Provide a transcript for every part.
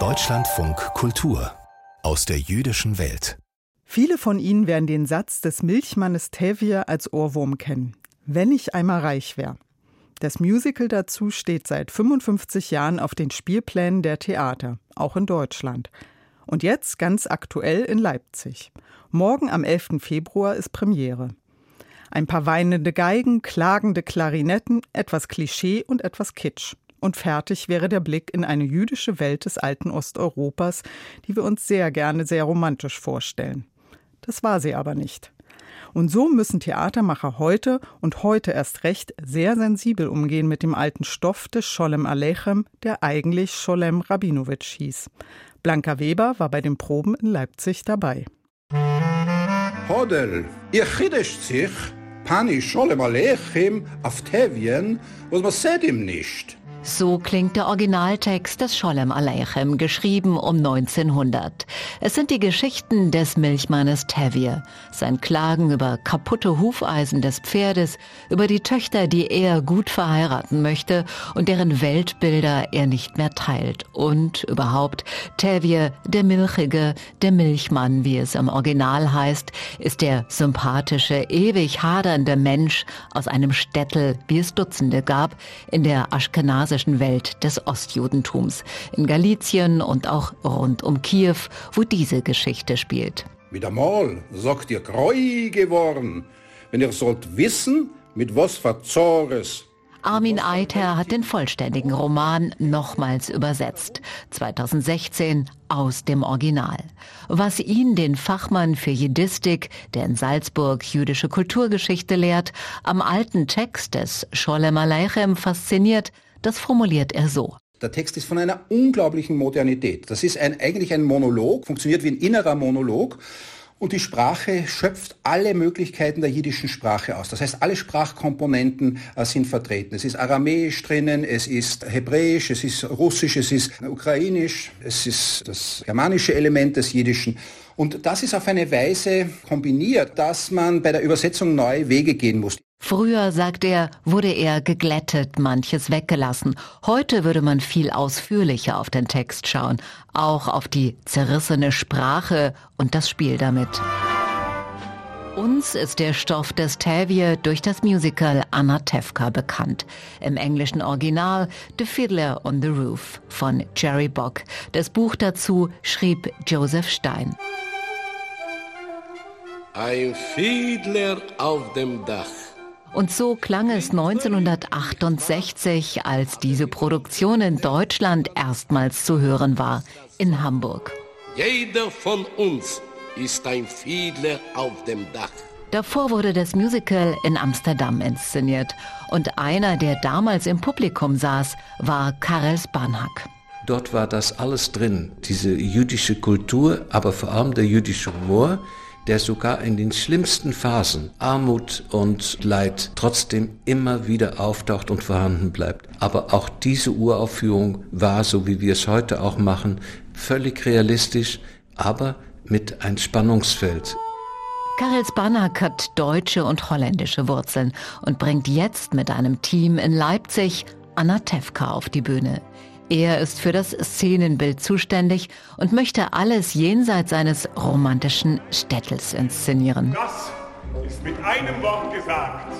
Deutschlandfunk Kultur aus der jüdischen Welt. Viele von Ihnen werden den Satz des Milchmannes Tevye als Ohrwurm kennen. Wenn ich einmal reich wäre. Das Musical dazu steht seit 55 Jahren auf den Spielplänen der Theater, auch in Deutschland. Und jetzt ganz aktuell in Leipzig. Morgen am 11. Februar ist Premiere. Ein paar weinende Geigen, klagende Klarinetten, etwas Klischee und etwas Kitsch. Und fertig wäre der Blick in eine jüdische Welt des alten Osteuropas, die wir uns sehr gerne sehr romantisch vorstellen. Das war sie aber nicht. Und so müssen Theatermacher heute und heute erst recht sehr sensibel umgehen mit dem alten Stoff des Scholem Alechem, der eigentlich Scholem Rabinowitsch hieß. Blanca Weber war bei den Proben in Leipzig dabei. Hodel, ihr chidescht sich, pani Scholem Alechem auf Tevien, was man seht ihm nicht. So klingt der Originaltext des Scholem Aleichem, geschrieben um 1900. Es sind die Geschichten des Milchmannes Tevye, sein Klagen über kaputte Hufeisen des Pferdes, über die Töchter, die er gut verheiraten möchte und deren Weltbilder er nicht mehr teilt. Und überhaupt, Tevye, der Milchige, der Milchmann, wie es im Original heißt, ist der sympathische, ewig hadernde Mensch aus einem Städtel, wie es Dutzende gab, in der Aschkenase klassischen Welt des Ostjudentums, in Galizien und auch rund um Kiew, wo diese Geschichte spielt. Wieder mal sagt ihr greu geworden, wenn ihr sollt wissen, mit was verzores Armin Either hat den vollständigen Roman nochmals übersetzt. 2016 aus dem Original. Was ihn, den Fachmann für Jiddistik, der in Salzburg jüdische Kulturgeschichte lehrt, am alten Text des Sholem Aleichem fasziniert, das formuliert er so. Der Text ist von einer unglaublichen Modernität. Das ist ein, eigentlich ein Monolog, funktioniert wie ein innerer Monolog. Und die Sprache schöpft alle Möglichkeiten der jiddischen Sprache aus. Das heißt, alle Sprachkomponenten äh, sind vertreten. Es ist Aramäisch drinnen, es ist Hebräisch, es ist Russisch, es ist Ukrainisch, es ist das germanische Element des Jiddischen. Und das ist auf eine Weise kombiniert, dass man bei der Übersetzung neue Wege gehen muss. Früher, sagt er, wurde er geglättet, manches weggelassen. Heute würde man viel ausführlicher auf den Text schauen, auch auf die zerrissene Sprache und das Spiel damit. Uns ist der Stoff des Tavie durch das Musical Anna Tefka bekannt. Im englischen Original The Fiddler on the Roof von Jerry Bock. Das Buch dazu schrieb Joseph Stein. Ein Fiedler auf dem Dach. Und so klang es 1968, als diese Produktion in Deutschland erstmals zu hören war, in Hamburg. Jeder von uns ist ein Fiedler auf dem Dach. Davor wurde das Musical in Amsterdam inszeniert und einer, der damals im Publikum saß, war Karel Spanhack. Dort war das alles drin, diese jüdische Kultur, aber vor allem der jüdische Humor, der sogar in den schlimmsten Phasen Armut und Leid trotzdem immer wieder auftaucht und vorhanden bleibt. Aber auch diese Uraufführung war, so wie wir es heute auch machen, völlig realistisch, aber mit ein Spannungsfeld. Karel Spanak hat deutsche und holländische Wurzeln und bringt jetzt mit einem Team in Leipzig Anna Tefka auf die Bühne. Er ist für das Szenenbild zuständig und möchte alles jenseits seines romantischen Städtels inszenieren. Das ist mit einem Wort gesagt.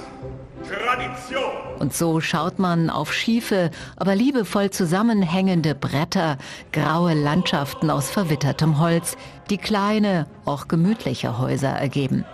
Tradition. Und so schaut man auf schiefe, aber liebevoll zusammenhängende Bretter, graue Landschaften aus verwittertem Holz, die kleine, auch gemütliche Häuser ergeben.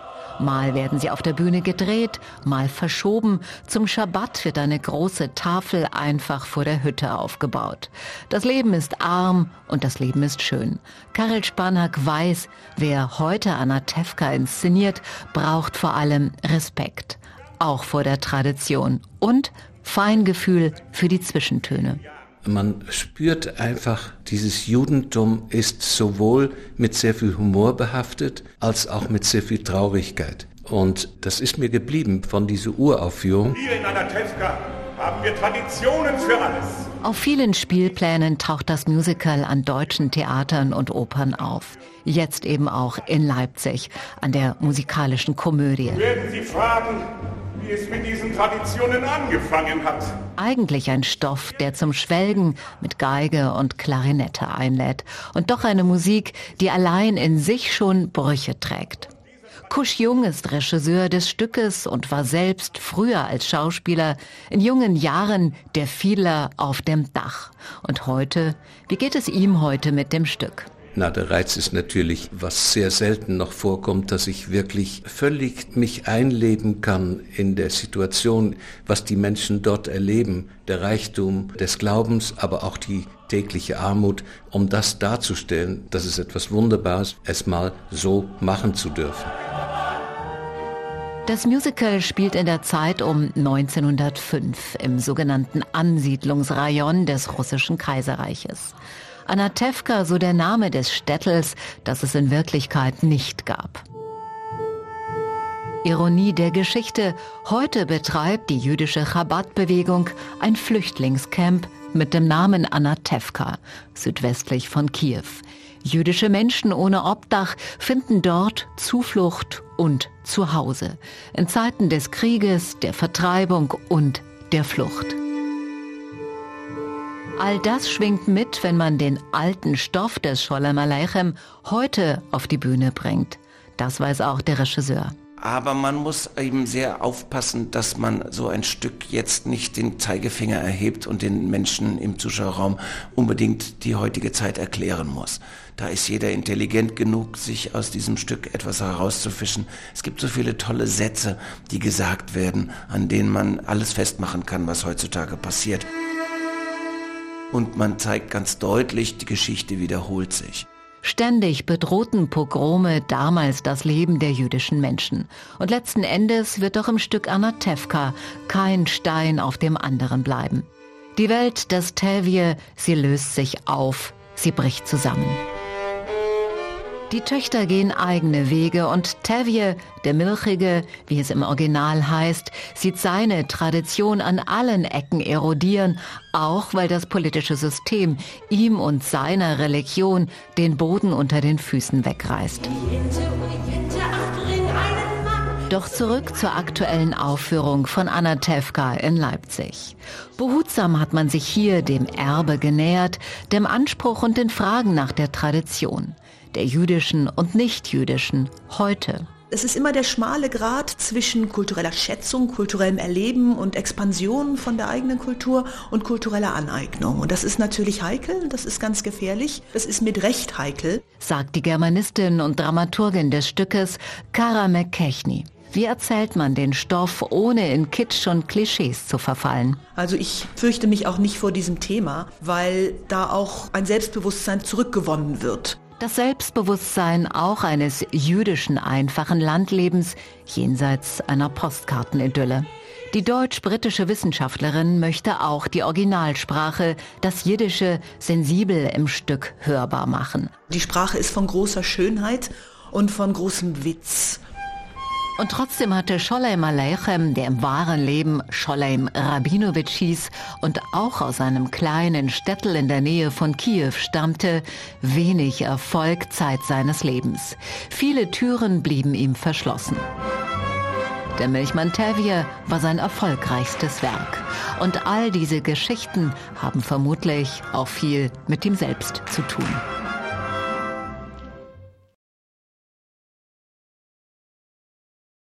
Mal werden sie auf der Bühne gedreht, mal verschoben. Zum Schabbat wird eine große Tafel einfach vor der Hütte aufgebaut. Das Leben ist arm und das Leben ist schön. Karel Spanak weiß, wer heute Anna Tefka inszeniert, braucht vor allem Respekt. Auch vor der Tradition und Feingefühl für die Zwischentöne. Man spürt einfach, dieses Judentum ist sowohl mit sehr viel Humor behaftet, als auch mit sehr viel Traurigkeit. Und das ist mir geblieben von dieser Uraufführung. Hier in Anatevka haben wir Traditionen für alles. Auf vielen Spielplänen taucht das Musical an deutschen Theatern und Opern auf. Jetzt eben auch in Leipzig an der musikalischen Komödie. Werden Sie fragen, es mit diesen Traditionen angefangen hat. Eigentlich ein Stoff, der zum Schwelgen mit Geige und Klarinette einlädt. Und doch eine Musik, die allein in sich schon Brüche trägt. Kusch Jung ist Regisseur des Stückes und war selbst früher als Schauspieler in jungen Jahren der Fiedler auf dem Dach. Und heute, wie geht es ihm heute mit dem Stück? Na, der Reiz ist natürlich, was sehr selten noch vorkommt, dass ich wirklich völlig mich einleben kann in der Situation, was die Menschen dort erleben, der Reichtum des Glaubens, aber auch die tägliche Armut, um das darzustellen, das ist etwas Wunderbares, es mal so machen zu dürfen. Das Musical spielt in der Zeit um 1905 im sogenannten Ansiedlungsrayon des russischen Kaiserreiches. Anatevka, so der Name des Städtels, das es in Wirklichkeit nicht gab. Ironie der Geschichte, heute betreibt die jüdische Chabad-Bewegung ein Flüchtlingscamp mit dem Namen Anatevka, südwestlich von Kiew. Jüdische Menschen ohne Obdach finden dort Zuflucht und Zuhause in Zeiten des Krieges, der Vertreibung und der Flucht. All das schwingt mit, wenn man den alten Stoff des Scholem Aleichem heute auf die Bühne bringt. Das weiß auch der Regisseur. Aber man muss eben sehr aufpassen, dass man so ein Stück jetzt nicht den Zeigefinger erhebt und den Menschen im Zuschauerraum unbedingt die heutige Zeit erklären muss. Da ist jeder intelligent genug, sich aus diesem Stück etwas herauszufischen. Es gibt so viele tolle Sätze, die gesagt werden, an denen man alles festmachen kann, was heutzutage passiert. Und man zeigt ganz deutlich, die Geschichte wiederholt sich. Ständig bedrohten Pogrome damals das Leben der jüdischen Menschen. Und letzten Endes wird doch im Stück Anatevka kein Stein auf dem anderen bleiben. Die Welt des Tevje, sie löst sich auf, sie bricht zusammen. Die Töchter gehen eigene Wege und Tevje, der Milchige, wie es im Original heißt, sieht seine Tradition an allen Ecken erodieren, auch weil das politische System ihm und seiner Religion den Boden unter den Füßen wegreißt. Doch zurück zur aktuellen Aufführung von Anna Tevka in Leipzig. Behutsam hat man sich hier dem Erbe genähert, dem Anspruch und den Fragen nach der Tradition der jüdischen und nichtjüdischen heute. Es ist immer der schmale Grat zwischen kultureller Schätzung, kulturellem Erleben und Expansion von der eigenen Kultur und kultureller Aneignung. Und das ist natürlich heikel, das ist ganz gefährlich, das ist mit Recht heikel. Sagt die Germanistin und Dramaturgin des Stückes Kara McKechnie. Wie erzählt man den Stoff, ohne in Kitsch und Klischees zu verfallen? Also ich fürchte mich auch nicht vor diesem Thema, weil da auch ein Selbstbewusstsein zurückgewonnen wird. Das Selbstbewusstsein auch eines jüdischen einfachen Landlebens jenseits einer Postkartenidylle. Die deutsch-britische Wissenschaftlerin möchte auch die Originalsprache, das Jiddische, sensibel im Stück hörbar machen. Die Sprache ist von großer Schönheit und von großem Witz. Und trotzdem hatte Scholem Aleichem, der im wahren Leben Scholem Rabinowitsch hieß und auch aus einem kleinen Städtel in der Nähe von Kiew stammte, wenig Erfolg Zeit seines Lebens. Viele Türen blieben ihm verschlossen. Der Milchmann Tevye war sein erfolgreichstes Werk. Und all diese Geschichten haben vermutlich auch viel mit ihm selbst zu tun.